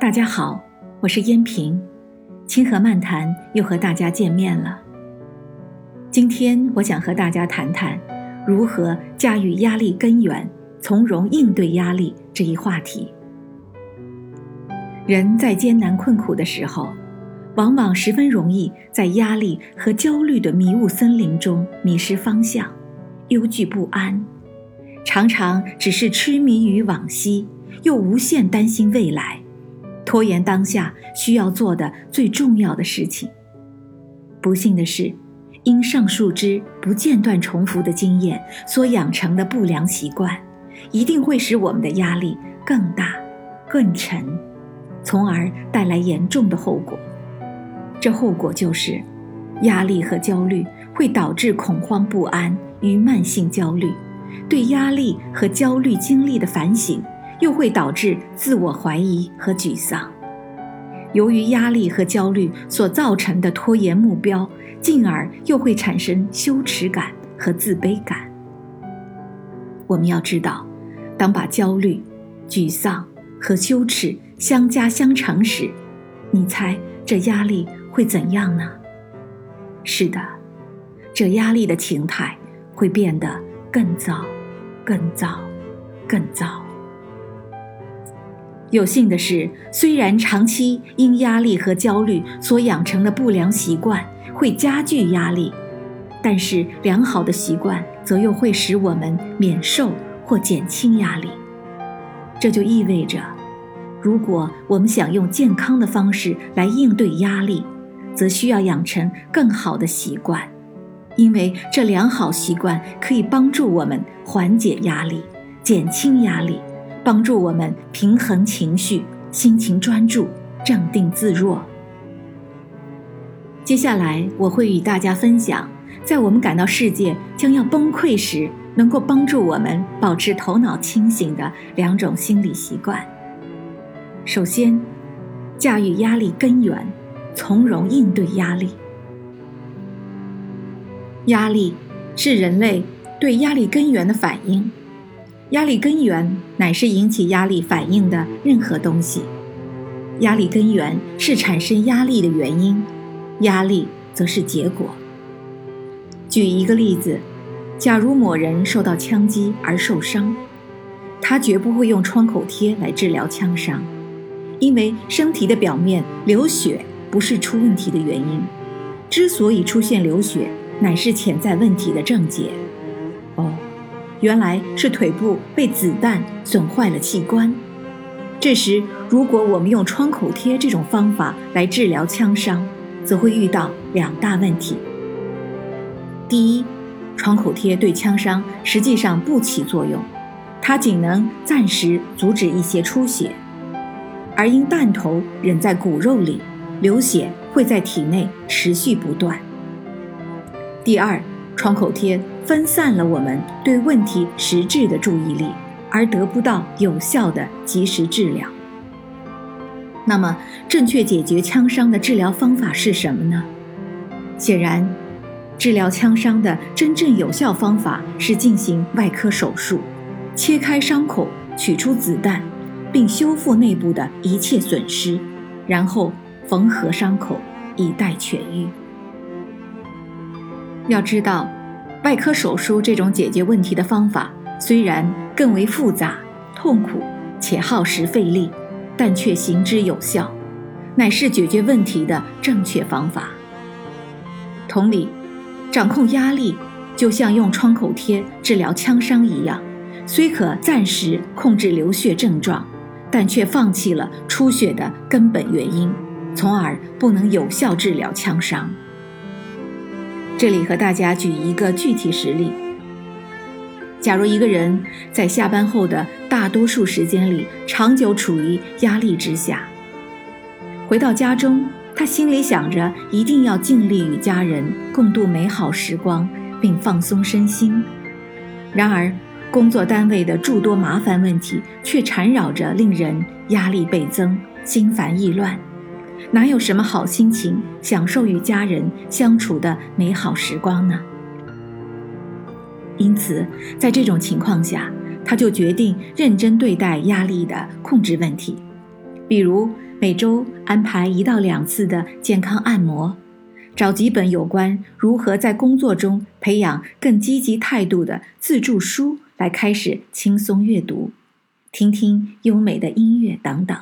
大家好，我是燕平，清河漫谈又和大家见面了。今天我想和大家谈谈如何驾驭压力根源，从容应对压力这一话题。人在艰难困苦的时候，往往十分容易在压力和焦虑的迷雾森林中迷失方向，忧惧不安，常常只是痴迷于往昔，又无限担心未来。拖延当下需要做的最重要的事情。不幸的是，因上述之不间断重复的经验所养成的不良习惯，一定会使我们的压力更大、更沉，从而带来严重的后果。这后果就是，压力和焦虑会导致恐慌不安与慢性焦虑，对压力和焦虑经历的反省。又会导致自我怀疑和沮丧。由于压力和焦虑所造成的拖延目标，进而又会产生羞耻感和自卑感。我们要知道，当把焦虑、沮丧和羞耻相加相乘时，你猜这压力会怎样呢？是的，这压力的情态会变得更糟、更糟、更糟。有幸的是，虽然长期因压力和焦虑所养成的不良习惯会加剧压力，但是良好的习惯则又会使我们免受或减轻压力。这就意味着，如果我们想用健康的方式来应对压力，则需要养成更好的习惯，因为这良好习惯可以帮助我们缓解压力、减轻压力。帮助我们平衡情绪，心情专注，镇定自若。接下来，我会与大家分享，在我们感到世界将要崩溃时，能够帮助我们保持头脑清醒的两种心理习惯。首先，驾驭压力根源，从容应对压力。压力是人类对压力根源的反应。压力根源乃是引起压力反应的任何东西，压力根源是产生压力的原因，压力则是结果。举一个例子，假如某人受到枪击而受伤，他绝不会用创口贴来治疗枪伤，因为身体的表面流血不是出问题的原因，之所以出现流血，乃是潜在问题的症结。哦。原来是腿部被子弹损坏了器官。这时，如果我们用创口贴这种方法来治疗枪伤，则会遇到两大问题。第一，创口贴对枪伤实际上不起作用，它仅能暂时阻止一些出血，而因弹头仍在骨肉里，流血会在体内持续不断。第二。创口贴分散了我们对问题实质的注意力，而得不到有效的及时治疗。那么，正确解决枪伤的治疗方法是什么呢？显然，治疗枪伤的真正有效方法是进行外科手术，切开伤口，取出子弹，并修复内部的一切损失，然后缝合伤口，以待痊愈。要知道，外科手术这种解决问题的方法虽然更为复杂、痛苦且耗时费力，但却行之有效，乃是解决问题的正确方法。同理，掌控压力就像用创口贴治疗枪伤一样，虽可暂时控制流血症状，但却放弃了出血的根本原因，从而不能有效治疗枪伤。这里和大家举一个具体实例：假如一个人在下班后的大多数时间里长久处于压力之下，回到家中，他心里想着一定要尽力与家人共度美好时光，并放松身心。然而，工作单位的诸多麻烦问题却缠绕着，令人压力倍增，心烦意乱。哪有什么好心情享受与家人相处的美好时光呢？因此，在这种情况下，他就决定认真对待压力的控制问题，比如每周安排一到两次的健康按摩，找几本有关如何在工作中培养更积极态度的自助书来开始轻松阅读，听听优美的音乐等等。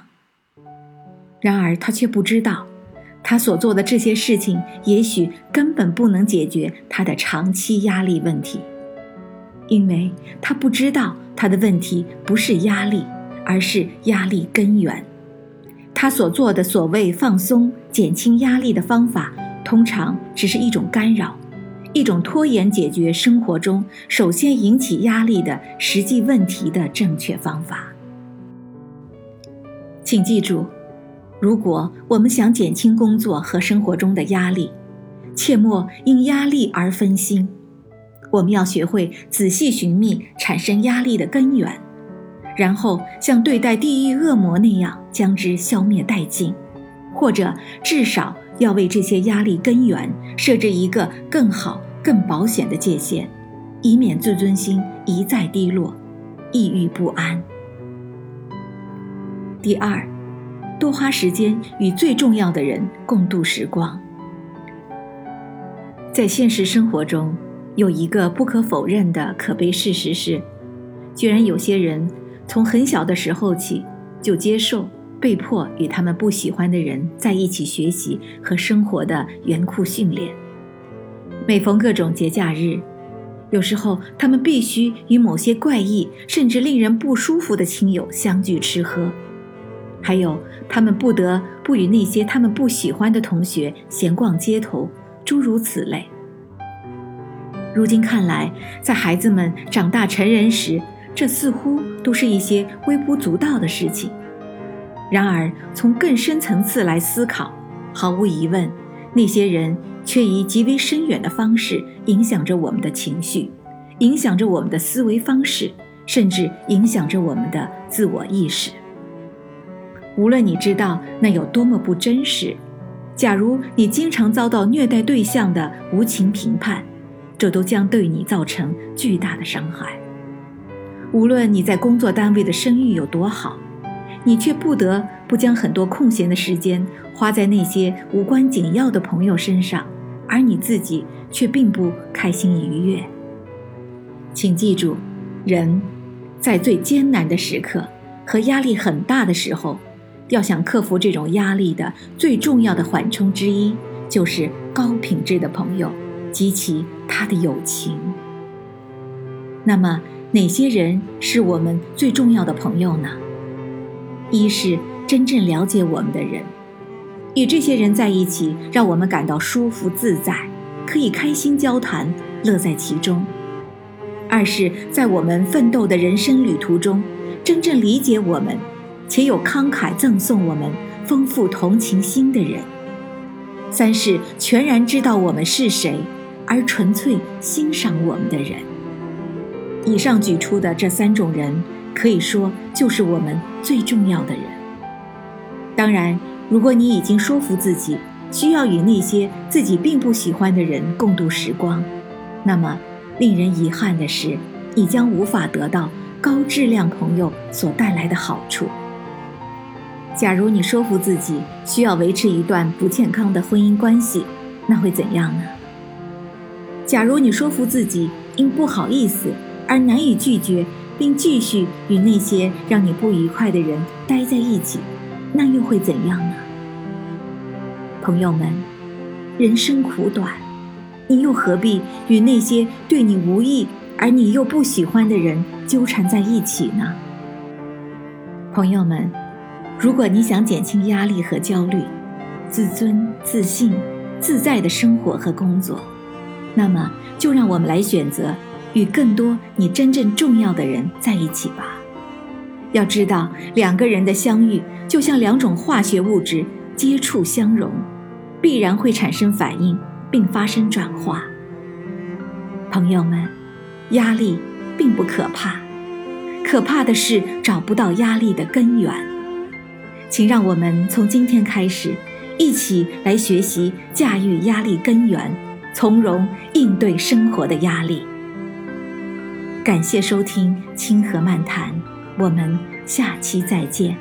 然而他却不知道，他所做的这些事情也许根本不能解决他的长期压力问题，因为他不知道。他的问题不是压力，而是压力根源。他所做的所谓放松、减轻压力的方法，通常只是一种干扰，一种拖延解决生活中首先引起压力的实际问题的正确方法。请记住，如果我们想减轻工作和生活中的压力，切莫因压力而分心。我们要学会仔细寻觅产生压力的根源，然后像对待地狱恶魔那样将之消灭殆尽，或者至少要为这些压力根源设置一个更好、更保险的界限，以免自尊心一再低落、抑郁不安。第二，多花时间与最重要的人共度时光。在现实生活中。有一个不可否认的可悲事实是，居然有些人从很小的时候起就接受被迫与他们不喜欢的人在一起学习和生活的严酷训练。每逢各种节假日，有时候他们必须与某些怪异甚至令人不舒服的亲友相聚吃喝，还有他们不得不与那些他们不喜欢的同学闲逛街头，诸如此类。如今看来，在孩子们长大成人时，这似乎都是一些微不足道的事情。然而，从更深层次来思考，毫无疑问，那些人却以极为深远的方式影响着我们的情绪，影响着我们的思维方式，甚至影响着我们的自我意识。无论你知道那有多么不真实，假如你经常遭到虐待对象的无情评判。这都将对你造成巨大的伤害。无论你在工作单位的声誉有多好，你却不得不将很多空闲的时间花在那些无关紧要的朋友身上，而你自己却并不开心愉悦。请记住，人，在最艰难的时刻和压力很大的时候，要想克服这种压力的最重要的缓冲之一，就是高品质的朋友。及其他的友情。那么，哪些人是我们最重要的朋友呢？一是真正了解我们的人，与这些人在一起，让我们感到舒服自在，可以开心交谈，乐在其中；二是，在我们奋斗的人生旅途中，真正理解我们，且有慷慨赠送我们丰富同情心的人；三是全然知道我们是谁。而纯粹欣赏我们的人，以上举出的这三种人，可以说就是我们最重要的人。当然，如果你已经说服自己需要与那些自己并不喜欢的人共度时光，那么令人遗憾的是，你将无法得到高质量朋友所带来的好处。假如你说服自己需要维持一段不健康的婚姻关系，那会怎样呢？假如你说服自己因不好意思而难以拒绝，并继续与那些让你不愉快的人待在一起，那又会怎样呢？朋友们，人生苦短，你又何必与那些对你无益而你又不喜欢的人纠缠在一起呢？朋友们，如果你想减轻压力和焦虑，自尊、自信、自在的生活和工作。那么，就让我们来选择与更多你真正重要的人在一起吧。要知道，两个人的相遇就像两种化学物质接触相融，必然会产生反应并发生转化。朋友们，压力并不可怕，可怕的是找不到压力的根源。请让我们从今天开始，一起来学习驾驭压力根源。从容应对生活的压力。感谢收听《清河漫谈》，我们下期再见。